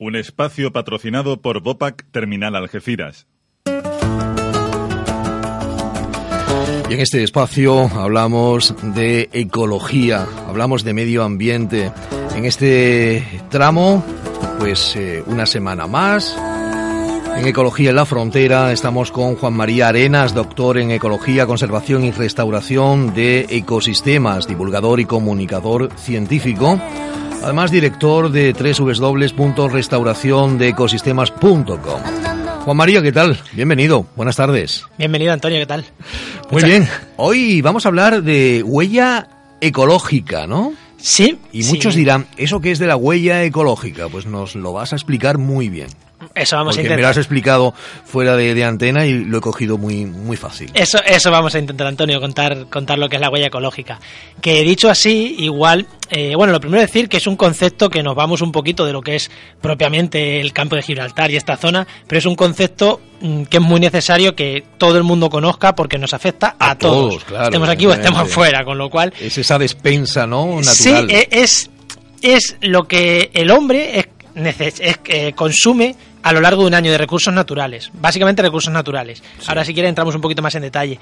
Un espacio patrocinado por Bopac Terminal Algeciras. Y en este espacio hablamos de ecología, hablamos de medio ambiente. En este tramo, pues eh, una semana más. En Ecología en la Frontera estamos con Juan María Arenas, doctor en Ecología, Conservación y Restauración de Ecosistemas, divulgador y comunicador científico. Además, director de www.restauraciondeecosistemas.com. Juan María, ¿qué tal? Bienvenido, buenas tardes. Bienvenido, Antonio, ¿qué tal? Muy bien. Hoy vamos a hablar de huella ecológica, ¿no? Sí. Y muchos dirán, ¿eso qué es de la huella ecológica? Pues nos lo vas a explicar muy bien. Eso vamos Porque a intentar. me lo has explicado fuera de, de antena y lo he cogido muy, muy fácil. Eso, eso vamos a intentar, Antonio, contar, contar lo que es la huella ecológica. Que dicho así, igual, eh, bueno, lo primero decir que es un concepto que nos vamos un poquito de lo que es propiamente el campo de Gibraltar y esta zona, pero es un concepto mm, que es muy necesario que todo el mundo conozca porque nos afecta a, A todos, claro, estemos aquí o estemos fuera, con lo cual Es esa despensa, ¿no? Sí, Natural. e- es, es lo que el hombre es, es, eh, consume a lo largo de un año de recursos naturales, básicamente recursos naturales. Ahora si quiere entramos un poquito más en detalle.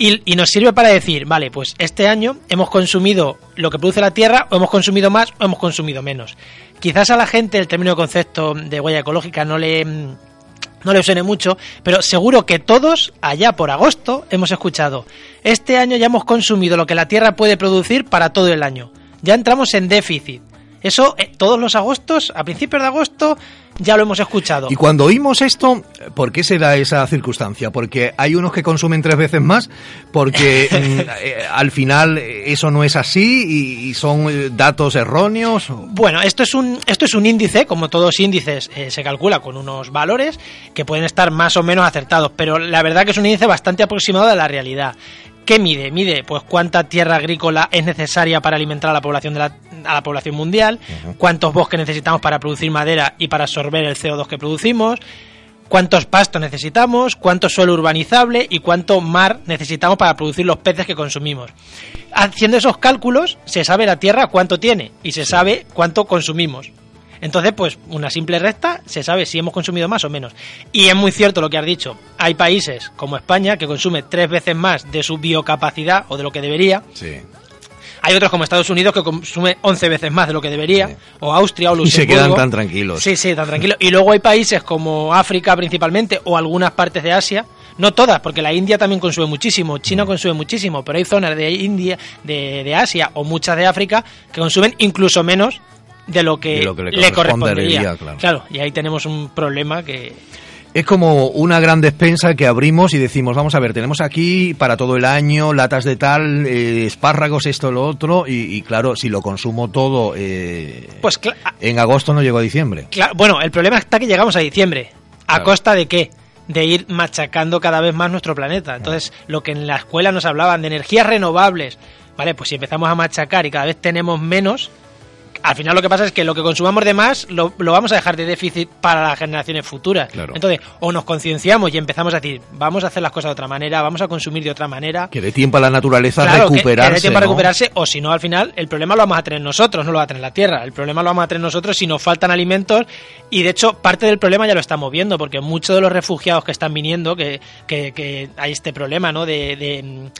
Y, y nos sirve para decir, vale, pues este año hemos consumido lo que produce la Tierra, o hemos consumido más, o hemos consumido menos. Quizás a la gente el término de concepto de huella ecológica no le, no le suene mucho, pero seguro que todos, allá por agosto, hemos escuchado, este año ya hemos consumido lo que la Tierra puede producir para todo el año. Ya entramos en déficit. Eso eh, todos los agostos, a principios de agosto, ya lo hemos escuchado. Y cuando oímos esto, ¿por qué se da esa circunstancia? Porque hay unos que consumen tres veces más, porque mm, eh, al final eh, eso no es así y, y son eh, datos erróneos. o- Bueno, esto es un esto es un índice, como todos índices se calcula con unos valores que pueden estar más o menos acertados, pero la verdad que es un índice bastante aproximado de la realidad. ¿Qué mide? Mide pues cuánta tierra agrícola es necesaria para alimentar a la población de la, a la población mundial, cuántos bosques necesitamos para producir madera y para absorber el CO2 que producimos, cuántos pastos necesitamos, cuánto suelo urbanizable y cuánto mar necesitamos para producir los peces que consumimos. Haciendo esos cálculos, se sabe la Tierra cuánto tiene y se sabe cuánto consumimos. Entonces, pues una simple recta se sabe si hemos consumido más o menos. Y es muy cierto lo que has dicho. Hay países como España que consume tres veces más de su biocapacidad o de lo que debería. Sí. Hay otros como Estados Unidos que consume 11 veces más de lo que debería. Sí. O Austria o Y Luxemburgo. se quedan tan tranquilos. Sí, sí, tan tranquilo. Y luego hay países como África principalmente o algunas partes de Asia, no todas, porque la India también consume muchísimo, Mm. China consume muchísimo, pero hay zonas de India, de, de Asia o muchas de África que consumen incluso menos de lo que, De lo que le le correspondería, correspondería. claro. y ahí tenemos un problema que... Es como una gran despensa que abrimos y decimos, vamos a ver, tenemos aquí para todo el año latas de tal, eh, espárragos, esto, lo otro, y, y claro, si lo consumo todo eh, Pues en agosto no llego a diciembre. Bueno, el problema está que llegamos a diciembre. ¿A Claro. costa de qué? De ir machacando cada vez más nuestro planeta. Entonces, lo que en la escuela nos hablaban de energías renovables, ¿vale? Pues si empezamos a machacar y cada vez tenemos menos, al final lo que pasa es que lo que consumamos de más lo, lo vamos a dejar de déficit para las generaciones futuras. Claro. Entonces, o nos concienciamos y empezamos a decir, vamos a hacer las cosas de otra manera, vamos a consumir de otra manera. Que dé tiempo a la naturaleza a Claro, recuperarse. que dé tiempo a recuperarse, o si no, al final, el problema lo vamos a tener nosotros, no lo va a tener la Tierra. El problema lo vamos a tener nosotros si nos faltan alimentos. Y de hecho, parte del problema ya lo estamos viendo, porque muchos de los refugiados que están viniendo, que, que, que hay este problema ¿no? de, de,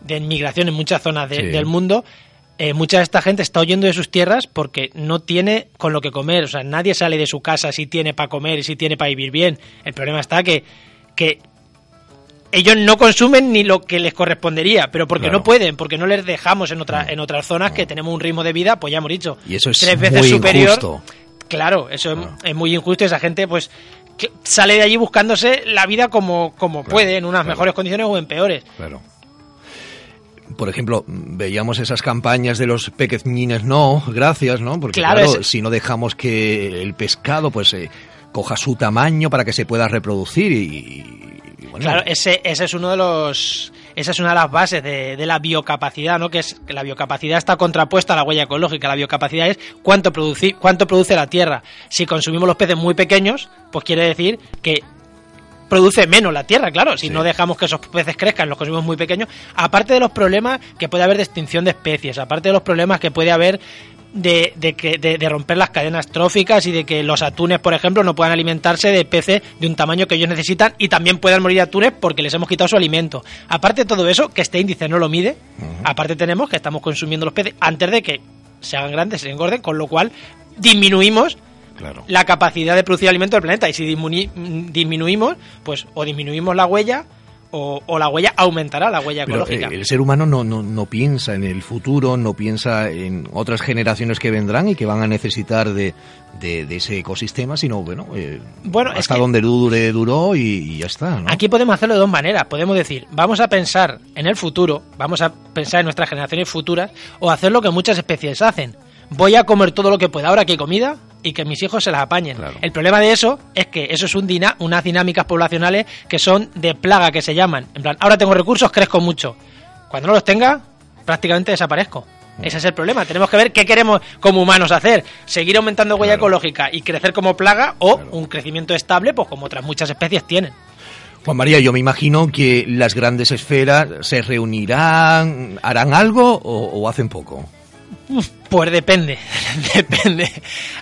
de inmigración en muchas zonas de- Sí. del mundo. Eh, mucha de esta gente está huyendo de sus tierras porque no tiene con lo que comer. O sea, nadie sale de su casa si tiene para comer y si tiene para vivir bien. El problema está que, que ellos no consumen ni lo que les correspondería, pero porque Claro. no pueden, porque no les dejamos en, otra, en otras zonas que tenemos un ritmo de vida, pues ya hemos dicho, Y eso es tres veces muy superior. injusto. Claro, eso es- Claro. es, muy injusto esa gente pues que sale de allí buscándose la vida como, como puede, en unas mejores condiciones o en peores. Claro. Por ejemplo, veíamos esas campañas de los pequeñines no, gracias, ¿no? Porque Claro, claro, es- si no dejamos que el pescado pues eh, coja su tamaño para que se pueda reproducir y, bueno, Claro, ese, ese es uno de los. Esa es una de las bases de, de la biocapacidad, ¿no? Que es que la biocapacidad está contrapuesta a la huella ecológica. La biocapacidad es cuánto, produci- cuánto produce la Tierra. Si consumimos los peces muy pequeños, pues quiere decir que produce menos la Tierra, claro. Si Sí. no dejamos que esos peces crezcan, los consumimos muy pequeños. Aparte de los problemas que puede haber de extinción de especies, aparte de los problemas que puede haber de, de, que, de, de romper las cadenas tróficas y de que los atunes, por ejemplo, no puedan alimentarse de peces de un tamaño que ellos necesitan y también puedan morir atunes porque les hemos quitado su alimento. Aparte de todo eso, que este índice no lo mide, aparte tenemos que estamos consumiendo los peces antes de que se hagan grandes, se engorden, con lo cual disminuimos Claro. la capacidad de producir alimento del planeta. Y si disminu- disminuimos, pues o disminuimos la huella o, o la huella aumentará, la huella ecológica. eh, el ser humano no, no, no piensa en el futuro, no piensa en otras generaciones que vendrán y que van a necesitar de, de, de ese ecosistema, sino, bueno, eh, Bueno, hasta donde dure, duró y, y ya está, ¿no? Aquí podemos hacerlo de dos maneras. Podemos decir, vamos a pensar en el futuro, vamos a pensar en nuestras generaciones futuras, o hacer lo que muchas especies hacen. Voy a comer todo lo que pueda ahora que hay comida y que mis hijos se las apañen. Claro. El problema de eso es que eso es un dina- unas dinámicas poblacionales que son de plaga, que se llaman. En plan, ahora tengo recursos, crezco mucho. Cuando no los tenga, prácticamente desaparezco. Ese es el problema. Tenemos que ver qué queremos como humanos hacer. Seguir aumentando huella Claro. ecológica y crecer como plaga o un crecimiento estable, pues como otras muchas especies tienen. Juan María, yo me imagino que las grandes esferas se reunirán, harán algo o, o hacen poco. Pues depende, depende.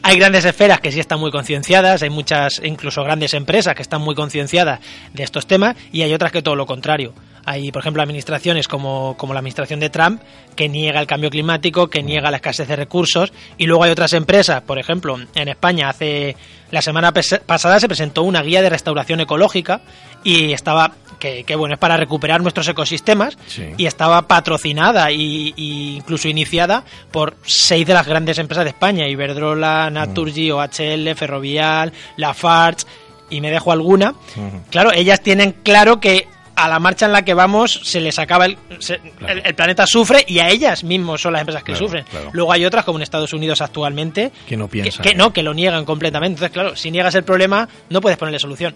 Hay grandes esferas que sí están muy concienciadas, hay muchas, incluso grandes empresas que están muy concienciadas de estos temas y hay otras que todo lo contrario. Hay, por ejemplo, administraciones como, como la administración de Trump que niega el cambio climático, que niega la escasez de recursos y luego hay otras empresas, por ejemplo, en España hace la semana pasada se presentó una guía de restauración ecológica y estaba que, que, bueno es para recuperar nuestros ecosistemas Sí. y estaba patrocinada y, y incluso iniciada por seis de las grandes empresas de España, Iberdrola, Naturgy, OHL, Ferrovial, Lafarge, y me dejo alguna. Claro, ellas tienen claro que a la marcha en la que vamos se les acaba el, se- Claro. el, el planeta sufre y a ellas mismos son las empresas que Claro, sufren. claro. Luego hay otras como en Estados Unidos actualmente Que no piensan. que, que no, que lo niegan completamente. Entonces, claro, si niegas el problema no puedes ponerle solución.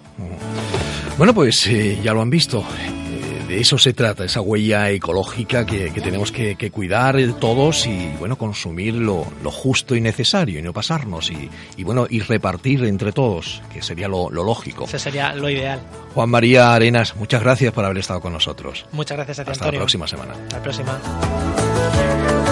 Bueno, pues eh, ya lo han visto. Eh, de eso se trata, esa huella ecológica que, que tenemos que, que cuidar todos y, bueno, consumir lo, lo justo y necesario y no pasarnos y, y, bueno, y repartir entre todos, que sería lo, lo lógico. Ese sería lo ideal. Juan María Arenas, muchas gracias por haber estado con nosotros. Muchas gracias a ti, Hasta la próxima semana. Hasta la próxima.